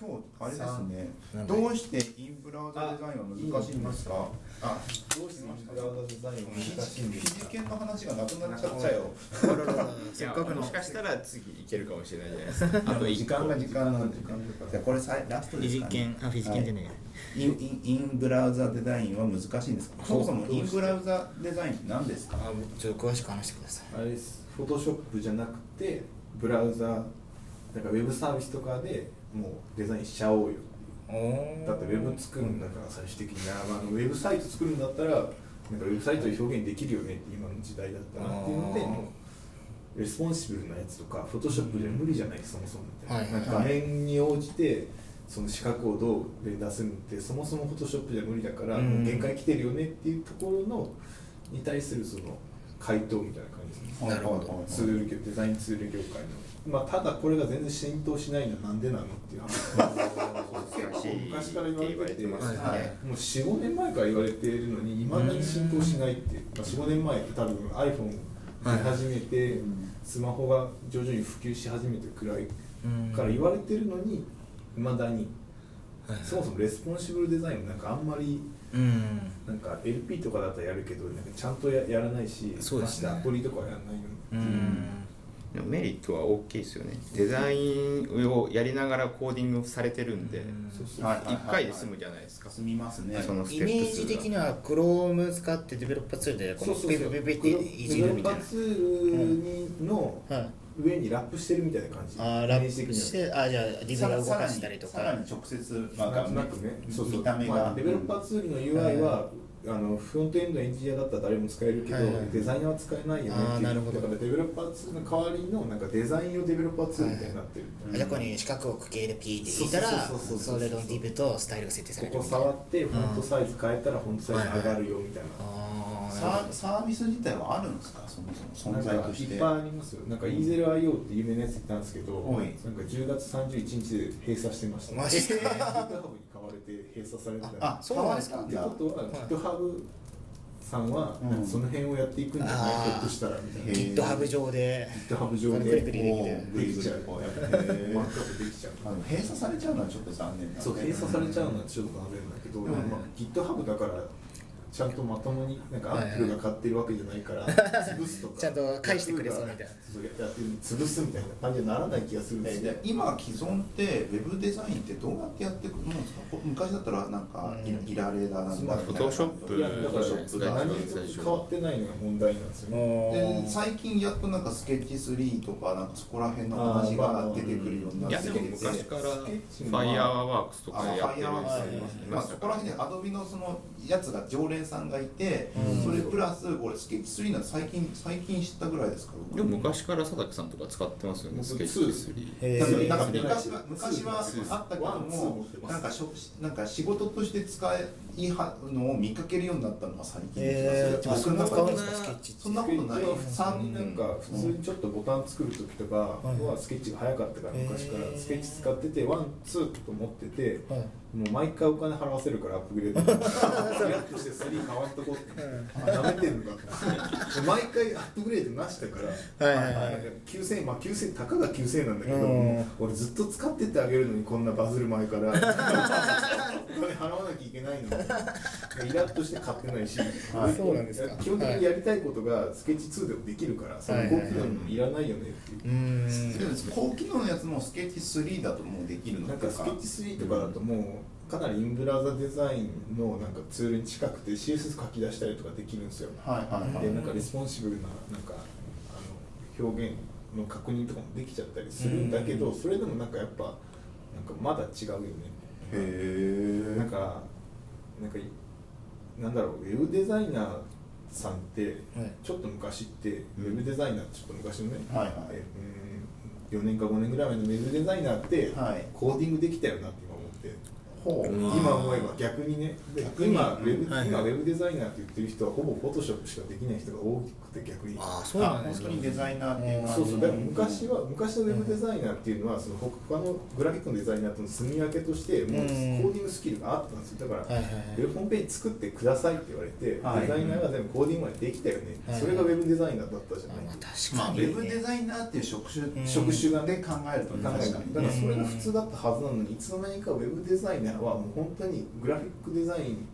今日あれですね。どうしてインブラウザデザインは難しいんですか？あどうしてインブラウザデザインは難しいんですか？フィジケンの話がなくなっちゃったよ。せっかくの。もしかしたら次いけるかもしれないじゃないですか。あと一時間が時間なんで。じゃあこれさいラストですか、ね、ジケンあフィジケンじゃねインインインブラウザデザインは難しいんですか？そもそもインブラウザデザインって何ですか？えあちょっと詳しく話してください。あれです。フォトショップじゃなくてブラウザなんかウェブサービスとかでもうデザインしちゃおうよ。おー。だってウェブ作るんだから最終的に。な、まあ、ウェブサイト作るんだったらなんかウェブサイトで表現できるよねって今の時代だったなっていうので responsible なやつとか Photoshop じゃ無理じゃないそもそもみたいな,、はいなんか画面に応じてその四角をどう連打するのってそもそも Photoshop じゃ無理だから、限界来てるよねっていうところのに対するその回答みたいな感じですね。なるほど。ツール業デザインツール業界の、まあ、ただこれが全然浸透しないのはなんでなのっていう話。結構昔から言われてて言われてますねはい。もう45年前から言われているのにいまだに浸透しないって、まあ、45年前って多分 iPhone 出始めて、スマホが徐々に普及し始めてくらいうん。から言われてるのにいまだに。はい。そもそも responsible デザインもなんかあんまりうん。なんか LP とかだったらやるけどなんかちゃんとややらないしそうですね。アプリとかはやらないの。うん。でもメリットは大きいですよね。デザインをやりながらコーディングされてるんでうん。そうそうはいはい一回で済むじゃないですか。済みますね。そのスイテップ2メージ的には Chrome 使ってデベロッパーツールでこのペペペペっていじるみたいな。デベロッパーツールのはい上にラップしてるみたいな感じ。あーラップしてあじゃあディズが動かしたりとさらかに直接まあなんとなくね、そうそう。見た目が、まあデベロッパーツールの UI は、あのフロントエンドエンジニアだったら誰も使えるけど、はいはいデザイナーは使えないよねっていう。あーなるほど。だからデベロッパーツールの代わりのなんかデザイン用デベロッパーツールみたいになってる、あじゃあここに四角を区形でピーって引いたらそうそうそうそうそれのディブとスタイルが設定されここるみたいな。触ってフォントサイズ変えたらフォントサイズ上がるよみたいな、あサーサービス自体はあるんですか？そもそも存在として。いっぱいありますよ。なんか E0IO って有名なやつ言ったんですけど、はい。なんか10月31日で閉鎖してました。マジ？で GitHub に買われて閉鎖されてた。あそうなんですか？ってことは、はい。GitHub さんは、その辺をやっていくんじゃないひょっとしたらみたいな。GitHub 上で。GitHub 上で。できちゃう。こうやって。マックアップできちゃう閉鎖されちゃうのはちょっと残念なんでそう閉鎖されちゃうのはちょっと残念だけど、うん。まあ、GitHub だからちゃんとまともになんかアップルが買ってるわけじゃないから潰すとかちゃんと返してくれそうみたいな。そうやって潰すみたいな感じにならない気がするんですよ。えで今既存ってウェブデザインってどうやってやっていくもんですか？こ昔だったらなんかうん。いいられだなんだフォトショップ。だからショップが何変わってないのが問題なんですよ。ねで最近やっとなんかスケッチ3とかなんかそこら辺の話が出てくるようになってきても昔からスケッチもファイヤーワークスとあかやってるファイヤーワークスありますね、まあ、そこら辺でアドビのそのやつが常連さんがいて、うん。それプラス俺スケッチ3なんて最近最近知ったぐらいですかでも昔から佐竹さんとか使ってますよね僕スケッチ3へー。なんか昔は昔はあったけどもなんかしょなんか仕事として使いはのを見かけるようになったのは最近えー、僕そんなの中でそんなことない。三なん。か普通にちょっとボタン作る時とかはスケッチが早かったから昔から。スケッチ使っててワンツーと思っててはいもう毎回お金払わせるからアップグレードイラ ッとして3変わっとこうって。なめてんのかと思って毎回アップグレードなしだから。はいはいはい。なんか9000円まあ9000円たかが9000円なんだけどうん。俺ずっと使ってってあげるのにこんなバズる前から。お金払わなきゃいけないのに イラッとして買ってないし、はい。そうなんですか。基本的にやりたいことがスケッチ2でもできるからその高機能もいらないよねっていう。高機能のやつもスケッチ3だともうできるのなんか。スケッチ3とかだともうかなり in-browser design のなんかツールに近くて CSS 書き出したりとかできるんですよ。はいはいはい。でなんか responsible ななんかあの表現の確認とかもできちゃったりするんだけどそれでもなんかやっぱなんかまだ違うよねへえなんかなんかなんだろうウェブデザイナーさんってはい。ちょっと昔ってウェブデザイナーってちょっと昔のね、はいはい。えうん4年か5年ぐらい前のウェブデザイナーってはい。コーディングできたよなって今思えば逆にね。で逆に。今ウェブ、はい今ウェブデザイナーって言ってる人はほぼフォトショップしかできない人が多くて逆に。ああそうなんですね。本当にデザイナーっていうそうそう。でも昔は昔のウェブデザイナーっていうのはその他のグラフィックのデザイナーとの住み分けとしてもううん。コーディングスキルがあったんですよ。だから、はいはいはい。ウェブホームページ作ってくださいって言われて、はい。デザイナーが全部コーディングまでできたよね、はいそれがウェブデザイナーだったじゃない、まあ確まあ、ウかに、ェブデザイナーっていう職種、うん。職種がで考えると確かに。だからそれが普通だったはずなのにいつの間にかウェブデザイナーはもう本当にグラフィックデザイン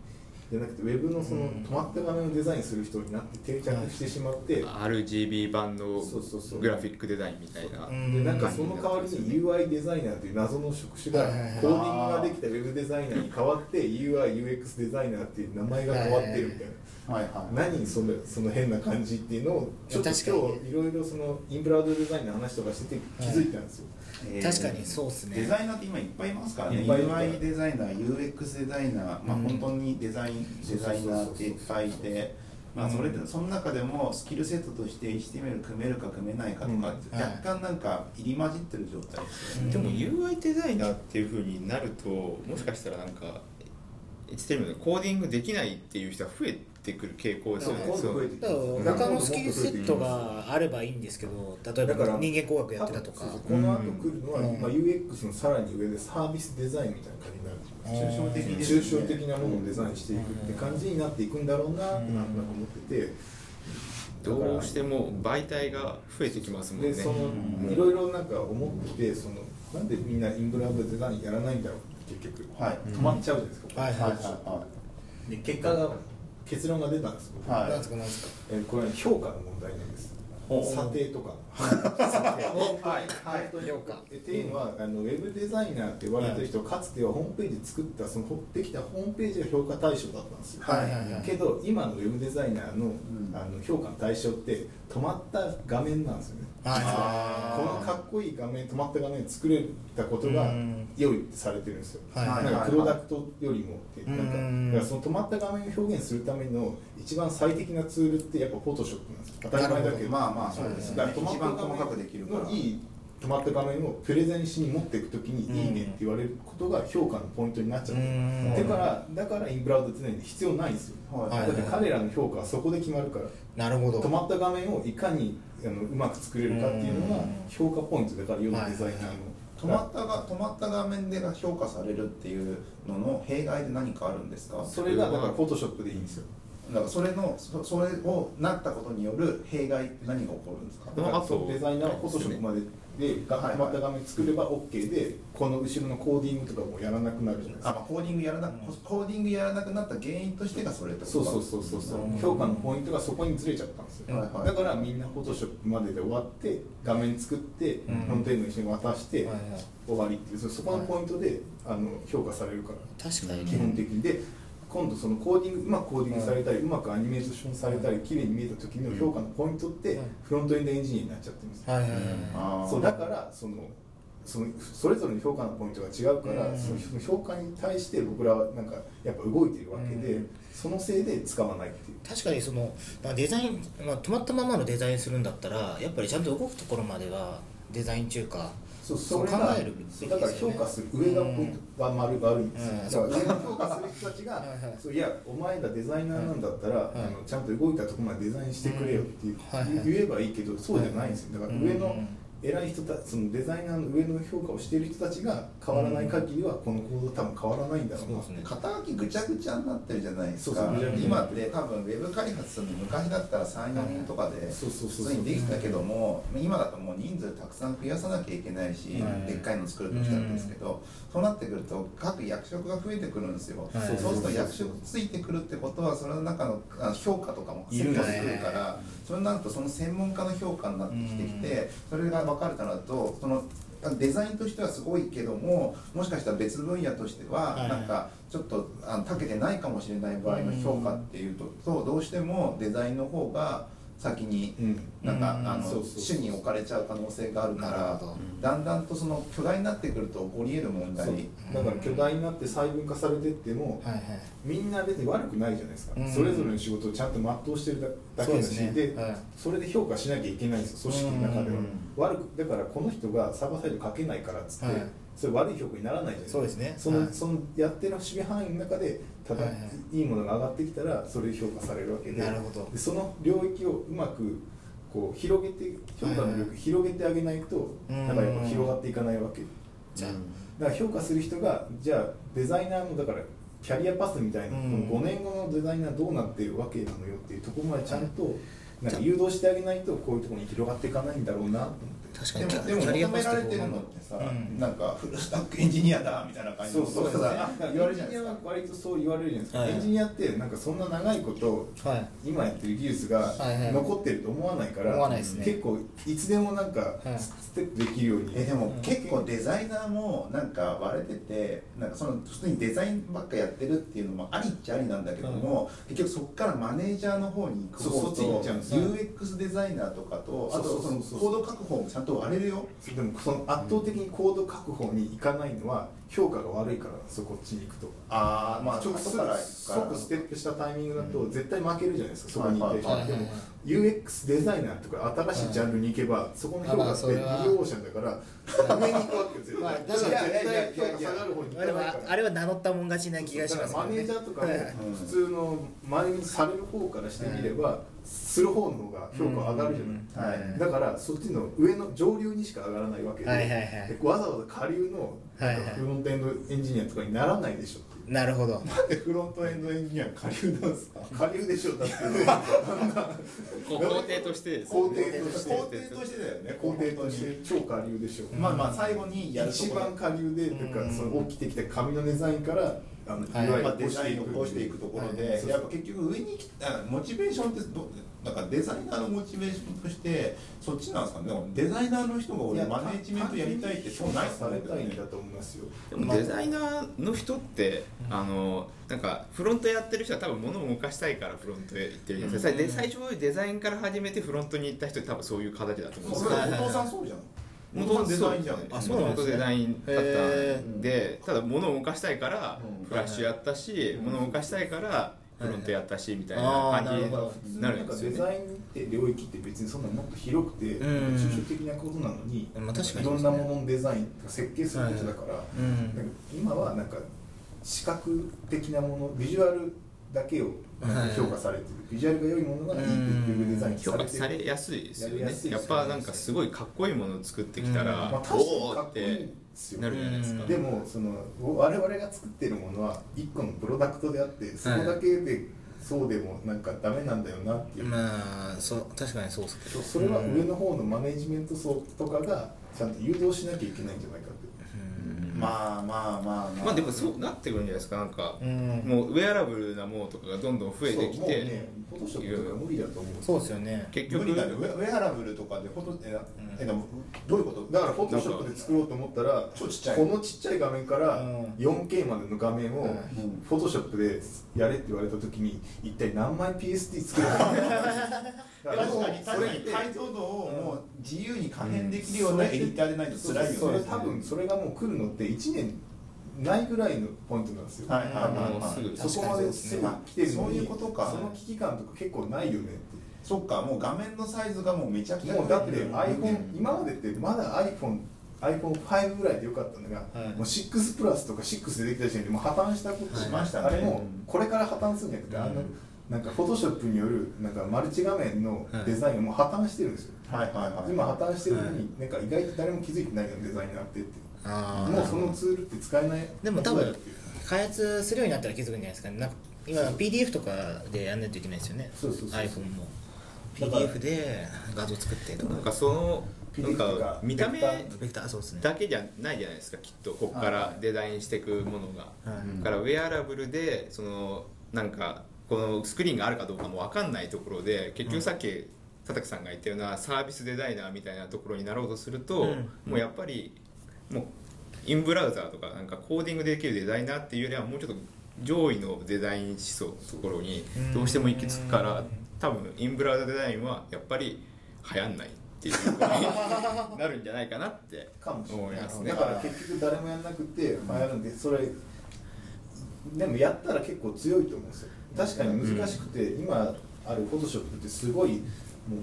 じゃなくてウェブのそのうん。止まった画面をデザインする人になって定着してしまって、RGB 版のそうそうそう。グラフィックデザインみたいなう。ん。でなんかその代わりに UI デザイナーという謎の職種がコーディングができたウェブデザイナーに変わって UIUX デザイナーっていう名前が変わってるみたいな。はいはい何そのその変な感じっていうのをちょっと今日いろいろそのインブラウドデザインの話とかしてて気づいたんですよ、えー確かにそうっすね。デザイナーって今いっぱいいますからね。いっぱいいる UI デザイナー UX デザイナー、まあ、うん。本当にデザインデザイナーっていっぱいいてまあ、それでその中でもスキルセットとして HTML 組めるか組めないかとか、うん。若干なんか入り混じってる状態ですよね、でも UI デザイナーっていうふうになるともしかしたらなんか HTML でコーディングできないっていう人は増えてくる傾向ですよね。今度増えてだから他のスキルセットがあればいいんですけど例えば人間工学やってたとか。そうそうこの後来るのは、うん。まあ、UX のさらに上でサービスデザインみたいな感じになる。抽象的抽象的なものをデザインしていくって感じになっていくんだろうなってなんとなく思ってて、どうしても媒体が増えてきますもんね。でそのうん。いろいろなんか思っててそのなんでみんなインブラウドデザインやらないんだろうって結局、はい。止まっちゃうじゃないですか、はいはい。はで結果が結論が出たんですよ、はい。なんですかなんですか？えーこれは評価の問題なんです査定とか。はい。はい。評価でっていうのはあのウェブデザイナーって言われてる人、かつてはホームページ作ったそのできたホームページが評価対象だったんですよ、はいはいはい。けど今のウェブデザイナーの,、ん。あの評価の対象って止まった画面なんですよねこのかっこいい画面止まった画面作れたことがうん。良いってされてるんですよ、なんかプロダクトよりもってうんなん。かその止まった画面を表現するための一番最適なツールってやっぱフォトショップなんですよ。当たり前だけど。まあまあそうです。ね。だから止まった一番細かくできるから。のいい止まった画面をプレゼンしに持っていくときに「いいね」って言われることが評価のポイントになっちゃううん。だからだからインブラウドデザイン必要ないんですよ。はい。だって彼らの評価はそこで決まるから。なるほど。止まった画面をいかにあのうまく作れるかっていうのがうん評価ポイントだから世のデザイナーの。止まったが止まった画面でが評価されるっていうのの弊害で何かあるんですか？それがだからフォトショップでいいんですよ。だからそれのそそれをなったことによる弊害って何が起こるんですか？あデザイナーはフォトショップまででまった画面作れば OK でこの後ろのコーディングとかもやらなくなるじゃないですか。あまあコーディングやらなコーディングやらなくなった原因としてがそれってこと？そうそうそうそうそう。うん。評価のポイントがそこにずれちゃったんですよ、はいはい。だからみんなフォトショップまでで終わって画面作ってうん。フロントエンドに渡して終わりっていうそそこのポイントであの評価されるから。確かに基本的に。で今度そのコーディングうまくコーディングされたり、うまくアニメーションされたり綺麗に見えた時の評価のポイントってうん。フロントエンドエンジニアになっちゃってるんですよ。はいはいはい。あー。そうだからそのそのそれぞれの評価のポイントが違うから、うん。その評価に対して僕らはなんかやっぱ動いてるわけで、うん。そのせいで使わないっていう。確かにその、まあ、デザイン、まあ、止まったままのデザインするんだったらやっぱりちゃんと動くところまではデザイン中かそうそれがだから評価する上がポイントが丸が悪いんですよ、うん。だから上の評価する人たちがそういやお前らデザイナーなんだったら、い。あのちゃんと動いたところまでデザインしてくれよって言えばいいけどそうじゃないんですよ。だから上のうん偉い人たそのデザイナーの上の評価をしている人たちが変わらない限りはこの行動多分変わらないんだろうなそうですね。肩書きぐちゃぐちゃになってるじゃないですか。今って。多分ウェブ開発するの昔だったら34人とかでそうそうそう普通にできたけども今だともう人数たくさん増やさなきゃいけないしはい。でっかいの作るとしたらですけどそうなってくると各役職が増えてくるんですよ。はい。そうすると役職ついてくるってことはそれの中のあの評価とかもセットしてくるからそうなるとその専門家の評価になってきてきてそれが分かるとなるとそのデザインとしてはすごいけどももしかしたら別分野としてははい。なんかちょっとあの長けてないかもしれない場合の評価っていうととどうしてもデザインの方が先にうん。なんかうん。あのそうそうそう。主に置かれちゃう可能性があるから。だんだんとその巨大になってくると起こり得る問題。だから巨大になって細分化されてっても、はいはい。みんな別に悪くないじゃないですか、うん。それぞれの仕事をちゃんと全うしてるだだけだしそうで,、ね。はい。それで評価しなきゃいけないんですよ組織の中では、うん悪くだからこの人がサーバーサイド書けないからっつって、はい。それ悪い評価にならないじゃないですか。そうですね。その,、はい。そのやってる守備範囲の中でただ、はいはい。いいものが上がってきたらそれで評価されるわけでなるほど。でその領域をうまくこう広げて評価の領域を広げてあげないと、うん。だからやっぱ広がっていかないわけ。じゃあ。だから評価する人がじゃあデザイナーのだからキャリアパスみたいな、うん。この5年後のデザイナーどうなってるわけなのよっていうところまでちゃんとなんか誘導してあげないとこういうところに広がっていかないんだろうなと思って。確かにでも求められてるの？ってさ、うん。なんか full-stack エンジニアだみたいな感じのことさ言われるじゃないですか。エンジニアは割とそう言われるじゃないですか、はい。エンジニアってなんかそんな長いことはい。今やってる技術がはいはい残ってると思わないから、思わないですね。結構いつでもなんかはい。ステップできるように、えでも結構デザイナーもなんか割れててなんかその普通にデザインばっかやってるっていうのもありっちゃありなんだけども、結局そこからマネージャーの方に行く方とっちゃう。んですよ UX デザイナーとかとあとそうそのもちゃんと割れるよ。でもその圧倒的にコード確保に行かないのは評価が悪いからなんですよこっちに行くとああまあ直後から即ステップしたタイミングだと絶対負けるじゃないですか、そこに行って、はいはい。でも UX デザイナーとか新しいジャンルに行けば、そこの評価ってまあそれは。ブルーオーシャンだから上に行くわけですよ、まあだから絶対評価下がる方に行かないから。はあれは名乗ったもん勝ちな気がしますだからマネージャーとか普通の前にされる方からしてみれば、する方の方が評価上がるじゃない、はい。だからそっちの上の上流にしか上がらないわけで,、はいはいはい。でわざわざ下流のはいはい。フロントエンドエンジニアとかにならないでしょなるほど。なんでフロントエンドエンジニア下流なんですか？下流でしょだって。工程としてです。工程として。工程としてだよね。工程として超下流でしょ、まあまあ最後にや一番下流でとか、うん。その起きてきた紙のデザインからあの、はい。いわゆるまあ、デザインをこうしていくところで、はいやっぱ結局上に来たモチベーションってどなんかデザイナーのモチベーションとしてそっちなんですかね。でもデザイナーの人が俺マネージメントやりたいってそうないされたいんね。だと思いますよ。でもデザイナーの人って、あのなんかフロントやってる人は多分物を動かしたいからフロントへ行ってるじゃないですか、うん。で最初デザインから始めてフロントに行った人って多分そういう形だと思うんですよ。お父さんそうじゃん。もお父さんデザインじゃんあそうなんですね。デザインパターンでへただ物を動かしたいからうん。フラッシュやったし、物を動かしたいからフロントやったしみたいな感じになるんですよね。ザインって領域って別にそんなもっと広くてうん。抽象的なことなのに、まあ確かに。いろんなもののデザインとか設計することだから、今はなんか視覚的なものビジュアルだけを評価されてる、ビジュアルが良いものがいいっていうデザイン評価されてるされやすいですよね。やっぱなんかすごいかっこいいものを作ってきたら、うん。まあ、確かにおおっかっこいい。んてですよなるじゃないですか、うん。でもその我々が作ってるものは一個のプロダクトであってそこだけでそうでもなんかダメなんだよなっていう、まあそう確かにそうですけど。そそれは上の方のマネジメント層とかがちゃんと誘導しなきゃいけないんじゃないかってう。ん。まあまあまあまあ。まあでもそうなってくるんじゃないですか。なんか、うん。もうウェアラブルなものとかがどんどん増えてきて、そうもうねフォトショップとか無理だと思う。そうですよね。結局無理だねウェアラブルとかでフォトえなえどういうこと？だからフォトショップで作ろうと思ったら超ちっちゃい。このちっちゃい画面からうん。4K までの画面をうん。フォトショップでやれって言われた時に一体何枚 PSD 作れば？いいのか確かにそれって解像度をもう自由に可変できるようなエディターでないと辛いよね。それ多分それがもう来るのって1年ないぐらいのポイントなんですよ、はいはいはいそこまですぐ来てるのにそういうことかその危機感とか結構ないよねって。そっかもう画面のサイズがもうめちゃくちゃもうだって iPhone 今までってまだ iPhone iPhone5 ぐらいでよかったのが、はい。もう6プラスとか6でできた時点でもう破綻したことしましたねあれもこれから破綻するんじゃなくて、あのうんなんかフォトショップによるなんかマルチ画面のデザインがもう破綻してるんですよ、はいはいはい。今破綻してるのに、なんか意外と誰も気づいてないようなデザインになってってああもうそのツールって使えない。でも多分開発するようになったら気づくんじゃないですかね。なんか今 PDF とかでやんないといけないですよね。そうそうそう iPhone も。PDF で画像作ってとか。なんかそのなんかか見た目だけじゃないじゃないですかきっとここからデザインしていくものが、はい。だからウェアラブルでそのなんかこのスクリーンがあるかどうかも分かんないところで結局さっき佐竹さんが言ったようなサービスデザイナーみたいなところになろうとすると、うん。もうやっぱりもうインブラウザーとかなんかコーディングできるデザイナーっていうよりはもうちょっと上位のデザイン思想のところにどうしても行き着くから多分インブラウザデザインはやっぱり流行んないっていうことに なるんじゃないかなって思いますね。だから結局誰もやんなくて流行るんでそれでもやったら結構強いと思うんですよ。確かに難しくて、今あるフォトショップってすごい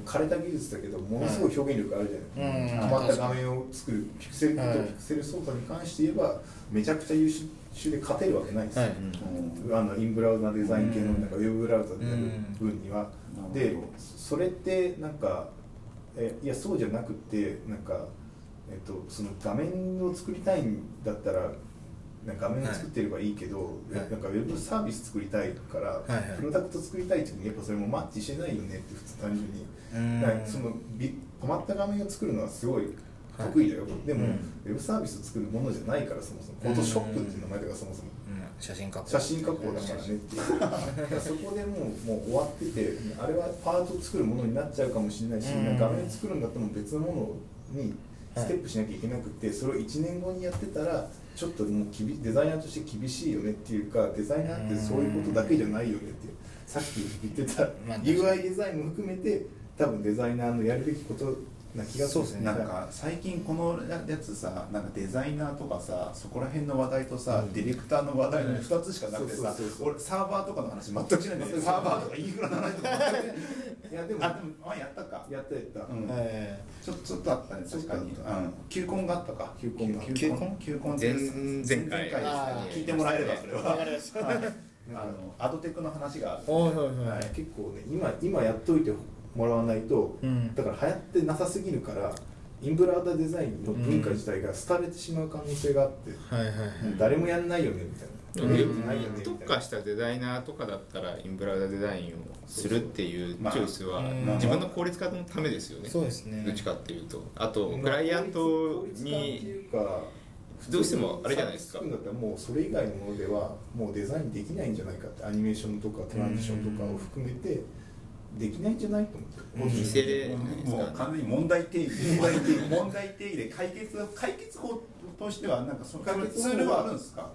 枯れた技術だけどものすごい表現力あるじゃない、うん。止まった画面を作るピクセルとはい。ピクセル操作に関して言えばめちゃくちゃ優秀で勝てるわけないんですよ、はい。うん。あのインブラウザデザイン系のうんなん。かウェブブラウザでやる分には、でそれってなんかえいやそうじゃなくてなんか、えっと、その画面を作りたいんだったら画面を作ってればいいけど、はい。なんかウェブサービス作りたいから、はいはい。プロダクト作りたいっていうのにやっぱそれもマッチしてないよねって普通単純に。そのび止まった画面を作るのはすごい得意だよ、でも、うん。ウェブサービスを作るものじゃないからそもそも。フォトショップっていう名前だからそもそも。うん。写真加工。写真加工だからねっていう。そこでもうもう終わっててあれはパートを作るものになっちゃうかもしれないし、うん。画面作るんだったら別のものにステップしなきゃいけなくて、それを1年後にやってたらちょっともうきびデザイナーとして厳しいよねっていうかデザイナーってそういうことだけじゃないよねっていう。さっき言ってたまあ UI デザインも含めて多分デザイナーのやるべきことな気がするそうですね。なんか最近このやつさなんかデザイナーとかさそこら辺の話題とさ、うん。ディレクターの話題の2つしかなくてさ俺サーバーとかの話全くしないんだよサーバーとかインフラの話とかい。やでもあでもあやったか。やったやった、うん。えちょちょっとあったね確かに、うん。球根があったか。球根が球根球根前前回。前あー聞いてもらえればそれは。わかりましたはい。あのアドテクの話がある。おいおいおい。はい。結構ね今今やっといてもらわないと、うん。だから流行ってなさすぎるからインブラウダデザインの文化自体が廃れてしまう可能性があって、はいはい誰もやんないよねみたいな。特化したデザイナーとかだったらインブラウザデザインをするっていうチまあ。ョイスはうん。自分の効率化のためですよね。そうですね。どっちかっていうと。あとまあクライアントにいうかどうしてもあれじゃないですか。だったらもうそれ以外のものではもうデザインできないんじゃないかってアニメーションとかトランジションとかを含めてできないんじゃないと思って。うん。見せれもう完全に問題定義。問題定義問題定義で解決解決法としてはなんかその解決法ツールはあるんですか？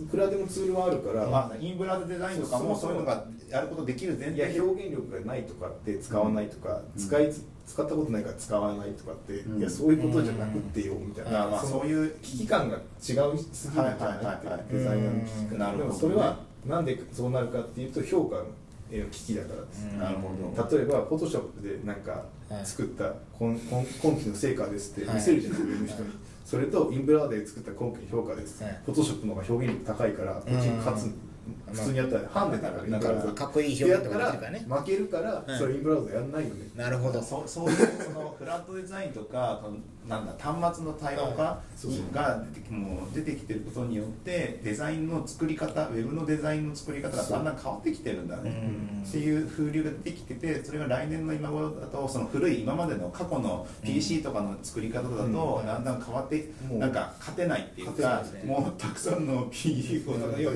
いくらでもツールはあるから、まあ、インブラデザインとかもそういうのがやることできる前いや提表現力がないとかって使わないとか、使いつ使ったことないから使わないとかって、うん。いやそういうことじゃなくってよみたいな、あまあそういう。危機感が違うすぎるんじゃないってデザイナーの危機うん感なるほどねでもそれはなんでそうなるかっていうと評価の危機だからです、うん。なるほど。例えばフォトショップでなんかはい作った今今今期の成果ですってはい。見せるじゃない上の人に、それとインブラウザで作った今期の評価です、はいフォトショップの方が表現力高いからこっちに勝つ、うん普通にやったらハンデだからインブラウザかっこいい表現とかたら負けるから、はいそれインブラウザやんないよね。なるほど。そうそういうそのフラットデザインとかなんだ端末の多様化そうそう。が出てきもう出てきてることによってデザインの作り方ウェブのデザインの作り方がだんだん変わってきてるんだね。うん。っていう風流が出てきててそれが来年の今頃だとその古い今までの過去の PC とかの作り方だとうん。だんだん変わってなんか勝てないっていうかもうたくさんの P をなんか要は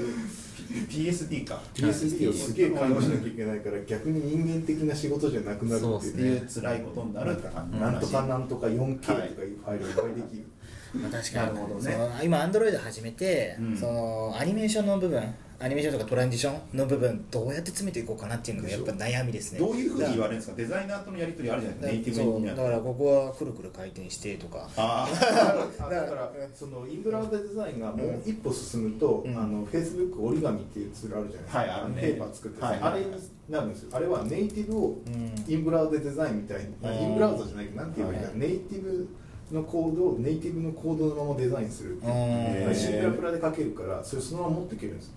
PSD か。PSD をすげえ対応しなきゃいけないから逆に人間的な仕事じゃなくなるっていう。辛いことになるって感じなんとかなんとか 4K とかいうファイルがいっぱいできる、まあ、確かに。なるほどね。今アンドロイド始めて、うん。そのアニメーションの部分アニメーションとかトランジションの部分どうやって詰めていこうかなっていうのがやっぱ悩みですね。どういうふうに言われるるんですか？デザイナーとのやり取りあるじゃないですか。ネイティブだからここはくるくる回転してとか。ああだからそのインブラウザデザインがもう一歩進むと、うん。あのフェイスブック折り紙っていうツールあるじゃないですか、はいあるね。ペーパー作って、はいあれになるんですよ。あれはネイティブをうん。インブラウザデザインみたいに、あうん。インブラウザじゃないけどなんて言えばいいんだ、はい。ネイティブのコードをネイティブのコードのままデザインするっていう。シンプラプラで書けるからそれそのまま持っていけるんです。よ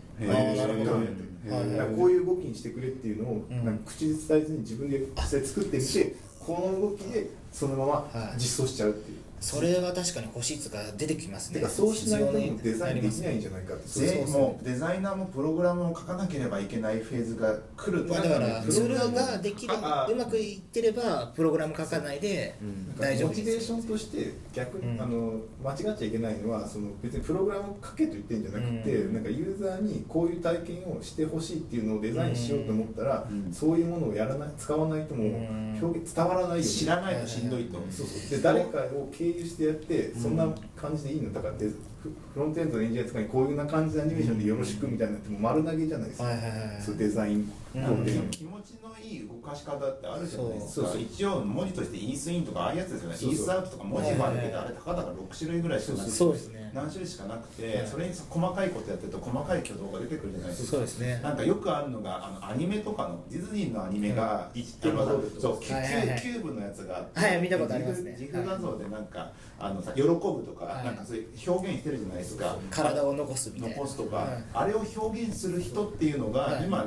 こういう動きにしてくれっていうのを、うん。なんか口で伝えずに自分で実際作ってみてこの動きでそのまま実装しちゃうっていう、それは確かに欲しいつが出てきますね。そうしないとデザインできないんなじゃないかって全そうそうもうデザイナーもプログラムを書かなければいけないフェーズが来るとだからプロツールグラムができるあうまくいってればプログラム書かないで大丈夫モチベーションとして逆に、うん。あの間違っちゃいけないのはその別にプログラムを書けと言ってるんじゃなくて、うん。なんかユーザーにこういう体験をしてほしいっていうのをデザインしようと思ったら、うん。そういうものをやらない使わないとも表現伝わらないよね。知らないとしんどいと。そうそう。で誰かを経由してやってそんな感じでいいの？だからデフロントエンドのエンジニアとかにこういうな感じのアニメーションでよろしくみたいなってもう丸投げじゃないですか、そうデザインうん。コーディング気持ちのいい動かし方ってあるじゃないですか。そう。そう一応文字としてイースインとかああいうやつですよね。そうそう。イースアウトとか文字丸けてあれたかだか6種類ぐらいしかなくてそうですね何種類しかなくて、はい。それに細かいことやってると細かい挙動が出てくるじゃないですか。そうですね。なんかよくあるのがあのアニメとかのディズニーのアニメが、い。あのうんそうキュはいはいはい。キューブのやつがあってはい見たことありますね。自負画像でなんかあのさ喜ぶとか、はい。なんかそういう表現してるじゃないですか。体を残すみたいな。残すとか、はい。あれを表現する人っていうのがはい。今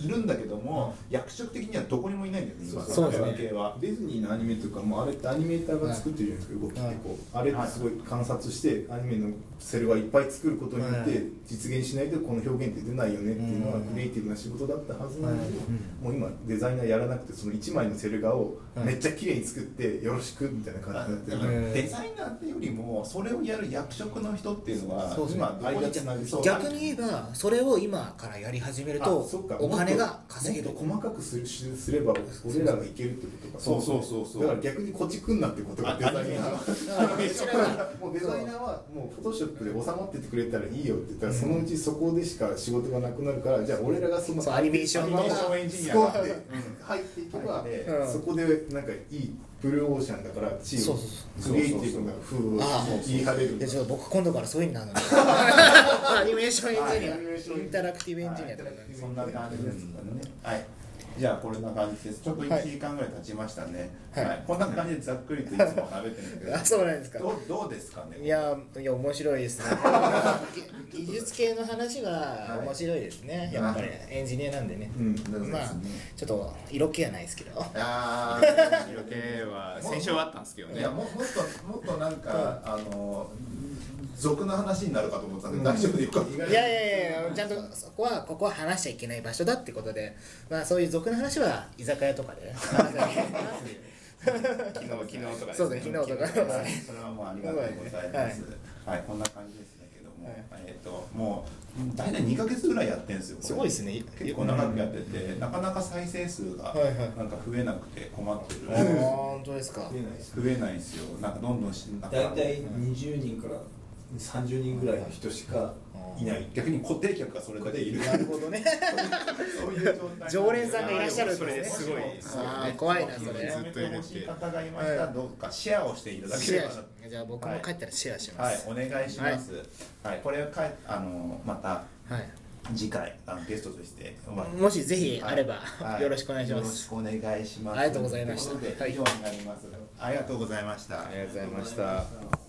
いるんだけども、役職的にはどこにもいないんだよね今そうですね関係は。ディズニーのアニメとかもあれってアニメーターが作ってるじゃないですか、動きってこうあれってすごい観察してアニメのセルはいっぱい作ることによってはい。実現しないとこの表現って出ないよねっていうのはうん。クリエイティブな仕事だったはずなのに、はい。もう今デザイナーやらなくてその1枚のセル画をはい。めっちゃ綺麗に作ってよろしくみたいな感じになってる、デザイナーっていうよりもそれをやる役職の人っていうのは今どこに間つなぐそう逆に言えばそれを今からやり始めるとお金が稼げる。細かくするすれば俺らがいけるってことか。そうそうそうそう。だから逆にこっち来んなってことがあデザイナーアニメだからうちらが もうデザイナーはもうフォトショップで収まっててくれたらいいよって言ったら、そのうちそこでしか仕事がなくなるからじゃあ俺らがそのアニメーションのエンジニアで入っていけば、そこでなんかいいブルーオーシャンだからチームクリエイティブな風を言い張れる僕今度からそういうのなの。で アニメーションエンジニはいア。インタラクティブエンジニアとかはい。そんな感じですかね。はいじゃあこれな感じです。ちょっと1時間ぐらい経ちましたね。はい。はい。こんな感じでざっくりといつも喋ってるんですけど。あそうなんですか。どうどうですかね？いやいや面白いですね。技術系の話は面白いですね。やっぱりエンジニアなんでね。うんまあちょっと色気はないですけど。あ色気は。先週はあったんですけどね。いやももっともっとなんかあの俗な話になるかと思ってたんで大丈夫でよかった。いやいやいやちゃんとそこはここは話しちゃいけない場所だってことでまあそういう俗な話は居酒屋とかで。昨日昨日とかそうですね昨日とか。それはもうありがとうございます。はい、こんな感じですねけども、はいえっ、ともう大体2ヶ月ぐらいやってんですよ。すごいですね。結構長くやってて、なかなか再生数がはいはい。なんか増えなくて困ってる。あー本当ですか。出ないです増えないんですよ。なんかどんどんしなんか。大体20人から30人ぐらいの人しかいない。逆に固定客がそれだけいる。なるほどね。そういう状態。常連さんがいらっしゃるんそれですね。すごいですよねあー怖いなそれ。やめてほしい方がいましたらどうかシェアをしていただければアじゃあ僕も帰ったらシェアしまはいす、お願いします。はい、これをかいあのまた。はい。次回あのゲストとしてもしぜひあれば、はい。よろしくお願いします。よろしくお願いします。ありがとうございました。ということで以上になります。ありがとうございました。ありがとうございました